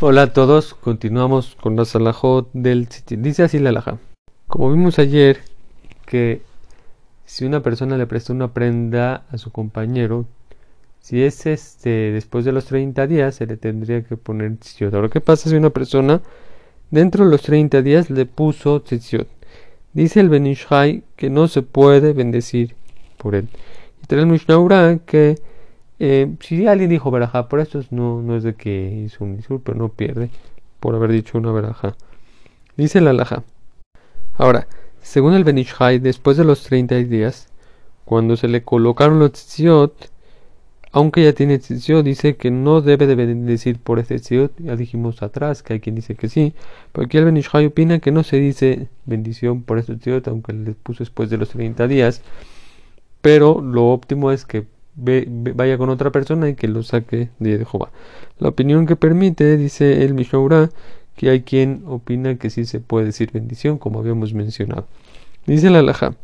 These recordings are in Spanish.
Hola a todos, continuamos con la salajot del. Dice así la alhaja. Como vimos ayer, que si una persona le presta una prenda a su compañero, si es este después de los 30 días, se le tendría que poner tzitzit. Ahora, ¿qué pasa si una persona dentro de los 30 días le puso tzitzit? Dice el Benishai que no se puede bendecir por él. Y trae el Mishnah que eh, si alguien dijo verajá por esto, no, no es de que hizo un isur, pero no pierde por haber dicho una verajá. Dice la alhaja. Ahora, según el Benishai, después de los 30 días, cuando se le colocaron los tzitzit, aunque ya tiene tzitzit, dice que no debe de bendecir por este tzitzit. Ya dijimos atrás que hay quien dice que sí, pero aquí el Benishai opina que no se dice bendición por este tzitzit, aunque le puso después de los 30 días. Pero lo óptimo es que vaya con otra persona y que lo saque de Jehová. La opinión que permite, dice el Mishnah, que hay quien opina que sí se puede decir bendición, como habíamos mencionado. Dice la alhaja,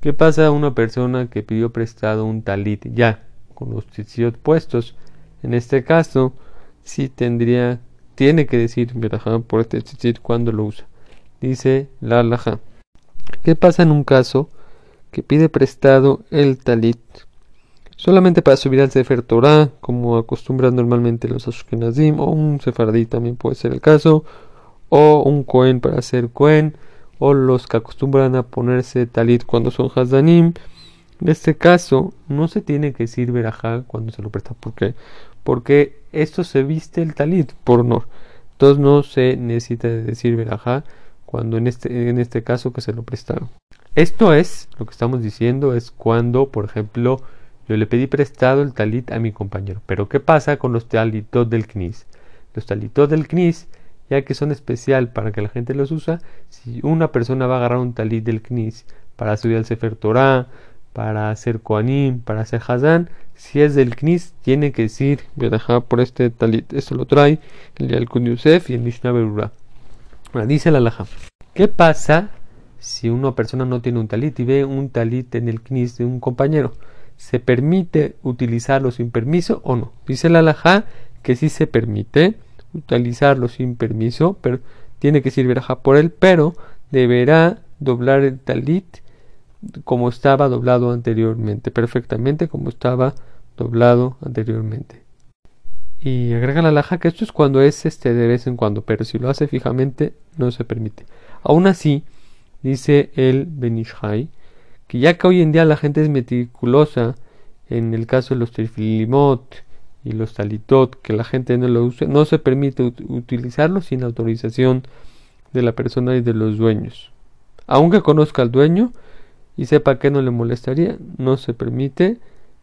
¿qué pasa a una persona que pidió prestado un talit ya con los tzitzit puestos? En este caso, sí tendría, tiene que decir por este tzitzit cuando lo usa. Dice la alhaja, ¿qué pasa en un caso que pide prestado el talit solamente para subir al Sefer Torah, como acostumbran normalmente los Ashkenazim, o un Sefardí también puede ser el caso, o un Cohen para hacer Cohen, o los que acostumbran a ponerse talit cuando son Hazanim. En este caso, no se tiene que decir verajá cuando se lo presta. ¿Por qué? Porque esto se viste el talit por honor. Entonces no se necesita decir verajá cuando en este, en este caso que se lo prestaron. Esto es, lo que estamos diciendo, es cuando, por ejemplo, yo le pedí prestado el talit a mi compañero. Pero ¿qué pasa con los talitos del CNIS? Los talitos del CNIS, ya que son especial para que la gente los usa, si una persona va a agarrar un talit del CNIS para subir al Sefer Torah, para hacer Koanim, para hacer Hazan, si es del CNIS, tiene que decir dejar por este talit. Esto lo trae el Yalkun Yusef y el Mishnah Berura. Ahora dice la Laja. ¿Qué pasa si una persona no tiene un talit y ve un talit en el CNIS de un compañero? ¿Se permite utilizarlo sin permiso o no? Dice la alhaja que sí se permite utilizarlo sin permiso, pero tiene que servir por él, pero deberá doblar el talit como estaba doblado anteriormente, perfectamente como estaba doblado anteriormente. Y agrega la alhaja que esto es cuando es este de vez en cuando, pero si lo hace fijamente no se permite. Aún así, dice el Benishai, que ya que hoy en día la gente es meticulosa, en el caso de los trifilimot y los talitot, que la gente no lo use, no se permite utilizarlo sin autorización de la persona y de los dueños. Aunque conozca al dueño y sepa que no le molestaría, no se permite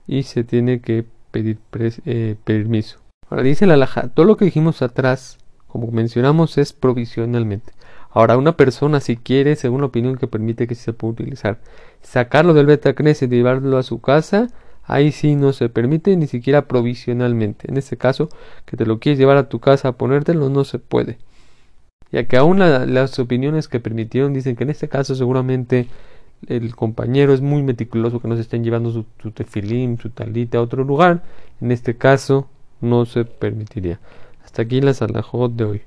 y se tiene que pedir eh, permiso. Ahora dice la laja, todo lo que dijimos atrás, como mencionamos, es provisionalmente. Ahora, una persona, si quiere, según la opinión que permite que se pueda utilizar, sacarlo del beta y llevarlo a su casa, ahí sí no se permite ni siquiera provisionalmente. En este caso, que te lo quieres llevar a tu casa a ponértelo, no se puede. Ya que aún las opiniones que permitieron dicen que en este caso seguramente el compañero es muy meticuloso que no se estén llevando su, su tefilim, su talita a otro lugar. En este caso no se permitiría. Hasta aquí la salajot de hoy.